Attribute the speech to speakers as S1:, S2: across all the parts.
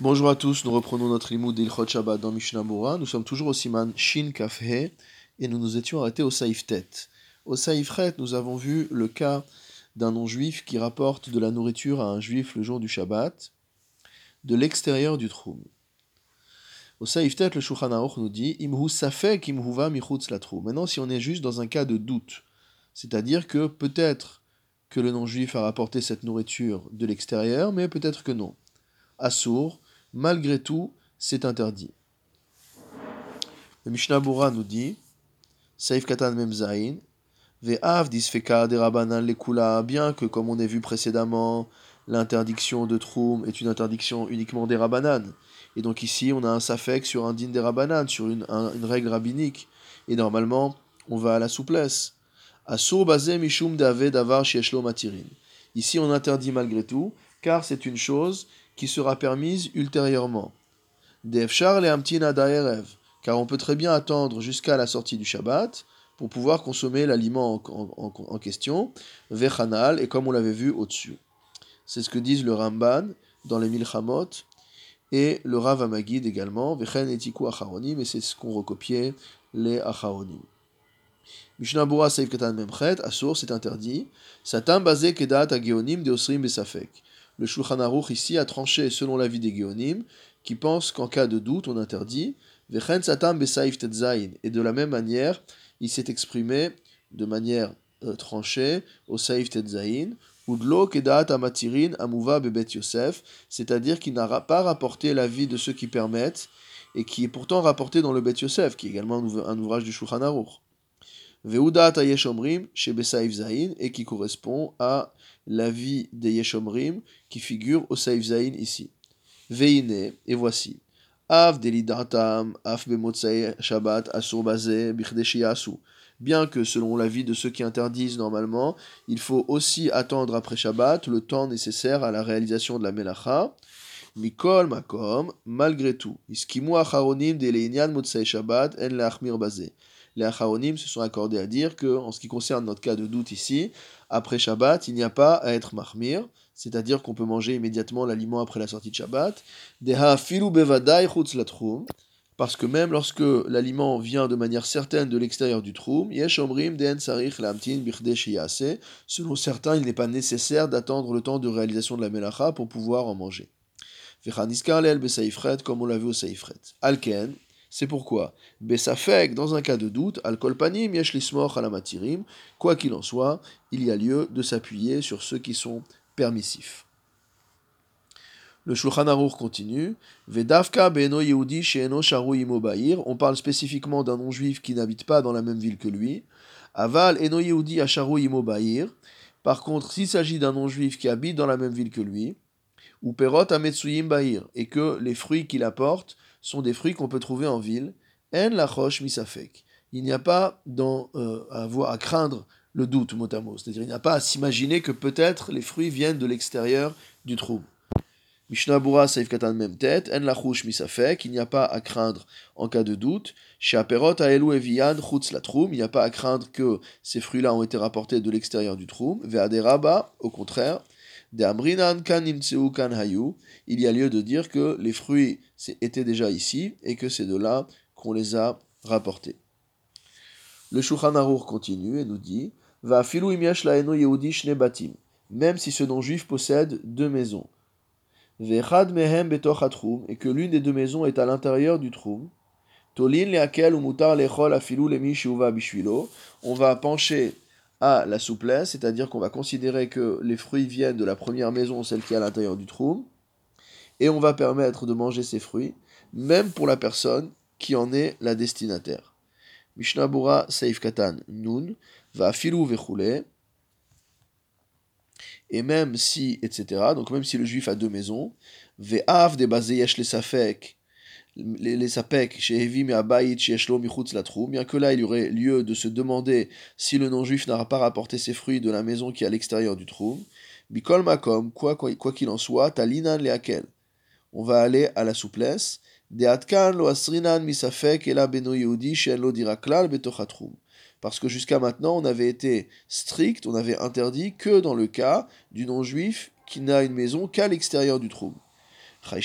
S1: Bonjour à tous, nous reprenons notre limoud d'Ilchot Shabbat dans Mishnah. Nous sommes toujours au Siman Shin Kafhe et nous nous étions arrêtés au Saïf Tet. Au Saïf Ret, nous avons vu le cas d'un non-juif qui rapporte de la nourriture à un juif le jour du Shabbat de l'extérieur du Troum. Au Saïf Tet, le Shulchan nous dit Imhu safek imhuva michutz la Maintenant, si on est juste dans un cas de doute, c'est-à-dire que peut-être que le non-juif a rapporté cette nourriture de l'extérieur, mais peut-être que non. Assour, malgré tout, c'est interdit. Le Mishnah Bura nous dit, Saif Katan Ve'av lekula, bien que, comme on a vu précédemment, l'interdiction de Troum est une interdiction uniquement des Rabanan. Et donc ici, on a un safek sur un din des Rabanan, sur une, règle rabbinique. Et normalement, on va à la souplesse. Asur dave davar. Ici, on interdit malgré tout, car c'est une chose qui sera permise ultérieurement. Defchar le amtina daerev, car on peut très bien attendre jusqu'à la sortie du Shabbat pour pouvoir consommer l'aliment en, question, vechanal, et comme on l'avait vu au-dessus. C'est ce que disent le Ramban dans les Milchamot et le Rav Amagid également, vechen etiku acharonim, et c'est ce qu'ont recopié les acharonim. Mishnah Bura Seif Katan Memchet, Asur, c'est interdit. Satam basé kedat ageonim de osrim besafek. Le Shulchan Aruch ici a tranché selon l'avis des Géonim, qui pensent qu'en cas de doute, on interdit. Et de la même manière, il s'est exprimé de manière euh, tranchée au Saif Tetzain, Kedat Amatirin Amuva Bebet Yosef, c'est-à-dire qu'il n'a pas rapporté l'avis de ceux qui permettent, et qui est pourtant rapporté dans le Bet Yosef, qui est également un ouvrage du Shulchan Aruch. Veudat Ayeshomrim chez Besaif Zain, et qui correspond à l'avis des Yeshomrim qui figure au Saif Zain ici. Veine, et voici. Av delidatam, af bemotsae Shabbat, asur bazé. Bien que, selon l'avis de ceux qui interdisent normalement, il faut aussi attendre après Shabbat le temps nécessaire à la réalisation de la Melacha. Mikol makom, malgré tout. Iskimu acharonim de leinyan motsae Shabbat, en lachmir bazé les Acharonim se sont accordés à dire que, en ce qui concerne notre cas de doute ici, après Shabbat, il n'y a pas à être mahmir, c'est-à-dire qu'on peut manger immédiatement l'aliment après la sortie de Shabbat. Parce que même lorsque l'aliment vient de manière certaine de l'extérieur du troum, selon certains, il n'est pas nécessaire d'attendre le temps de réalisation de la melacha pour pouvoir en manger. Comme on l'a vu au Saifret. Alken, c'est pourquoi, Bessafek, dans un cas de doute, quoi qu'il en soit, il y a lieu de s'appuyer sur ceux qui sont permissifs. Le Shulchan continue. Vedavka beno Yehudi on parle spécifiquement d'un non-juif qui n'habite pas dans la même ville que lui. Aval eno Yehudi asharu imobair. Par contre, s'il s'agit d'un non-juif qui habite dans la même ville que lui, ou perot ametsuyim bahir, et que les fruits qu'il apporte sont des fruits qu'on peut trouver en ville. En la roche misafek. Il n'y a pas dans, euh, à, à craindre le doute mot à mot. C'est-à-dire il n'y a pas à s'imaginer que peut-être les fruits viennent de l'extérieur du trou. Mishnah Bura Saif Katan même tête, En la chouche misafek, il n'y a pas à craindre en cas de doute. Chez Aperot Aelu Evian Chutz la il n'y a pas à craindre que ces fruits-là ont été rapportés de l'extérieur du troum. Ve'aderaba, au contraire, il y a lieu de dire que les fruits étaient déjà ici et que c'est de là qu'on les a rapportés. Le Shulchan Aruch continue et nous dit Va batim, même si ce non-juif possède deux maisons. mehem et que l'une des deux maisons est à l'intérieur du troum. Tolin leakel lechol afilu lemi bishvilo. On va pencher à la souplesse, c'est-à-dire qu'on va considérer que les fruits viennent de la première maison, celle qui est à l'intérieur du trou, et on va permettre de manger ces fruits, même pour la personne qui en est la destinataire. Mishnabura Seif Katan Nun, va filou vechoule, et même si, etc., donc même si le juif a deux maisons, ve'av de yesh le safek, les sapek chez Evim et Abayit chez trou, bien que là il y aurait lieu de se demander si le non-juif n'aura pas rapporté ses fruits de la maison qui est à l'extérieur du trou. Bikol Makom, quoi qu'il en soit, Talinan Leakel. On va aller à la souplesse. Parce que jusqu'à maintenant, on avait été strict, on avait interdit que dans le cas du non-juif qui n'a une maison qu'à l'extérieur du trou. Et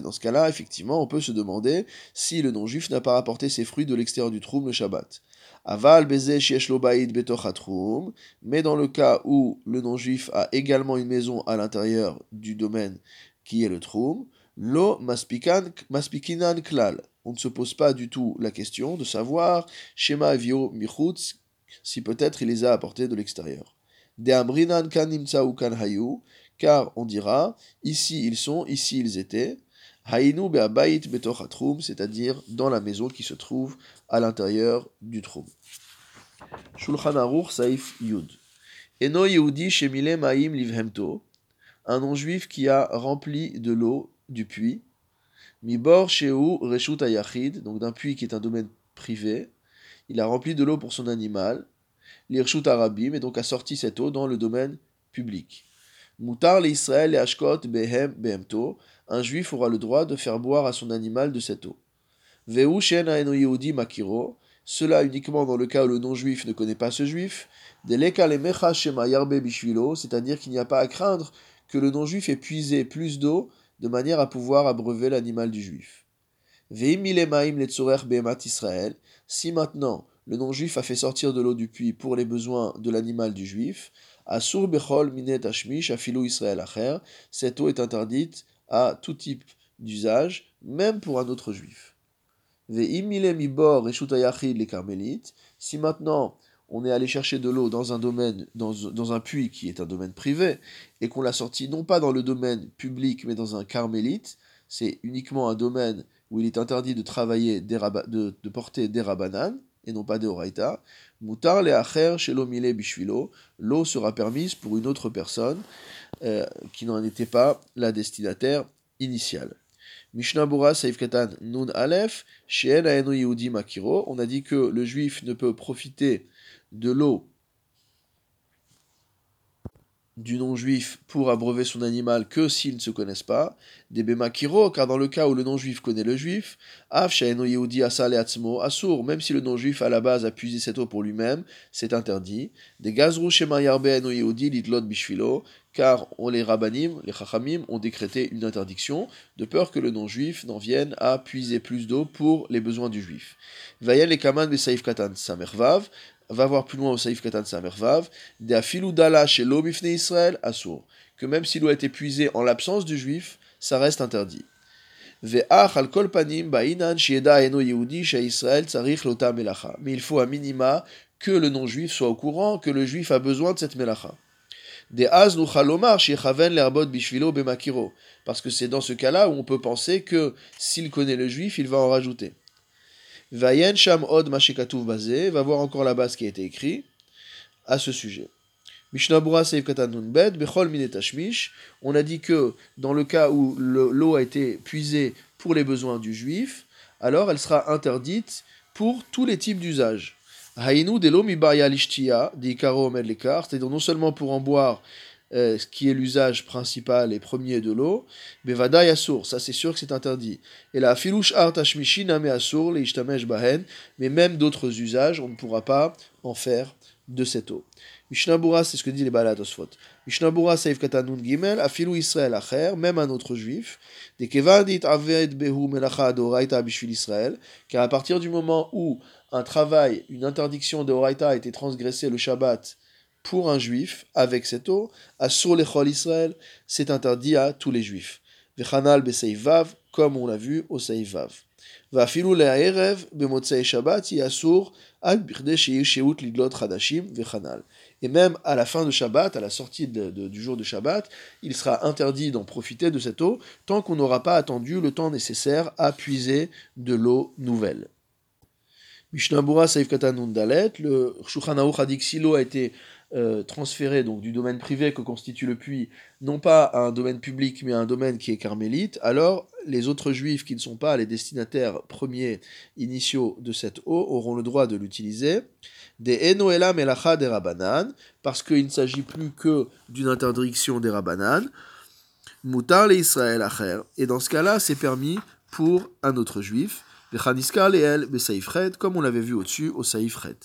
S1: dans ce cas-là, effectivement, on peut se demander si le non-juif n'a pas rapporté ses fruits de l'extérieur du troum le Shabbat. Aval mais dans le cas où le non-juif a également une maison à l'intérieur du domaine qui est le troum, lo maspikinan klal. On ne se pose pas du tout la question de savoir shema avio michutz si peut-être il les a apportés de l'extérieur. De amrinan kan kan hayu, car on dira ici ils sont, ici ils étaient. Hainu be'abayit betoch c'est-à-dire dans la maison qui se trouve à l'intérieur du troum. Shulchan Aruch Saif Yud. Eno Yehudi Shemile Maim Livhemto, un non-juif qui a rempli de l'eau du puits, Mibor Sheu Reshut Ayachid, donc d'un puits qui est un domaine privé, il a rempli de l'eau pour son animal, l'Irshut Arabim, et donc a sorti cette eau dans le domaine public. Israël et Ashkot un juif aura le droit de faire boire à son animal de cette eau. Veu Shen Yehudi Makiro, cela uniquement dans le cas où le non-juif ne connaît pas ce juif, c'est-à-dire qu'il n'y a pas à craindre que le non-juif ait puisé plus d'eau de manière à pouvoir abreuver l'animal du juif. Si maintenant le non-juif a fait sortir de l'eau du puits pour les besoins de l'animal du juif, Asur Bechol Minet Ashmish Afilu Israël Acher, cette eau est interdite à tout type d'usage, même pour un autre juif. les carmélites, si maintenant on est allé chercher de l'eau dans un domaine, dans, un puits qui est un domaine privé, et qu'on l'a sorti non pas dans le domaine public, mais dans un carmélite, c'est uniquement un domaine où il est interdit de travailler, de, de, porter des rabananes, et non pas des oraita. Mutar le acher shelomile bishvilo, l'eau sera permise pour une autre personne euh, qui n'en était pas la destinataire initiale. Mishnah Bura Saif Katan Nun Aleph, Sheen Yehudi Makiro, on a dit que le juif ne peut profiter de l'eau du non-juif pour abreuver son animal que s'ils ne se connaissent pas, des bemakiro, car dans le cas où le non-juif connaît le juif, af yehudi asale atzmo asur, même si le non-juif à la base a puisé cette eau pour lui-même, c'est interdit, des gazru shema yarbe yehudi litlot bishvilo, car on les rabbanim, les chachamim, ont décrété une interdiction, de peur que le non-juif n'en vienne à puiser plus d'eau pour les besoins du juif. Vayen les kaman katan va voir plus loin au Saïf Katan Samervav, Afiludala chez l'Obifne Israël, Assour, que même s'il doit être épuisé en l'absence du juif, ça reste interdit. Mais il faut à minima que le non-juif soit au courant que le juif a besoin de cette melacha. Parce que c'est dans ce cas-là où on peut penser que s'il connaît le juif, il va en rajouter. Vayen Sham Od Mashikatuv Bazé, va voir encore là-bas ce qui a été écrit à ce sujet. Mishnabura Seif Bed, Bechol Minetashmish, on a dit que dans le cas où l'eau a été puisée pour les besoins du juif, alors elle sera interdite pour tous les types d'usages. Hainu Delo Mibaya Lishtia, dit Karo c'est-à-dire non seulement pour en boire euh, qui est l'usage principal et premier de l'eau, Bevada Yassur, ça c'est sûr que c'est interdit. Et la Filouch Art Name Asur, Ishtamesh Bahen, mais même d'autres usages, on ne pourra pas en faire de cette eau. Mishnabura, c'est ce que dit les Balat Osfot. Mishnabura Saif Katanun Gimel, Afilou Israël Acher, même un autre juif, des Kevadit Aved Behu Melacha Doraita Bishvil Israël, car à partir du moment où un travail, une interdiction de Oraita a été transgressée le Shabbat, pour un juif avec cette eau, à sur les Israël, c'est interdit à tous les juifs. Vechanal beseivav, comme on l'a vu au seivav. Vafilu le'aerev bemotzei shabbat yasur ad birde sheut lidlot hadashim vechanal. Et même à la fin de Shabbat, à la sortie du jour de Shabbat, il sera interdit d'en profiter de cette eau tant qu'on n'aura pas attendu le temps nécessaire à puiser de l'eau nouvelle. Mishnah Saif Katanundalet, le Shulchan si a été euh, transféré donc du domaine privé que constitue le puits, non pas à un domaine public, mais à un domaine qui est carmélite, alors les autres juifs qui ne sont pas les destinataires premiers initiaux de cette eau auront le droit de l'utiliser. Des Enoela Melacha des Rabanan, parce qu'il ne s'agit plus que d'une interdiction des Rabanan. Mutar le Israël Acher, et dans ce cas-là, c'est permis pour un autre juif. comme on l'avait vu au-dessus, au Saïfret.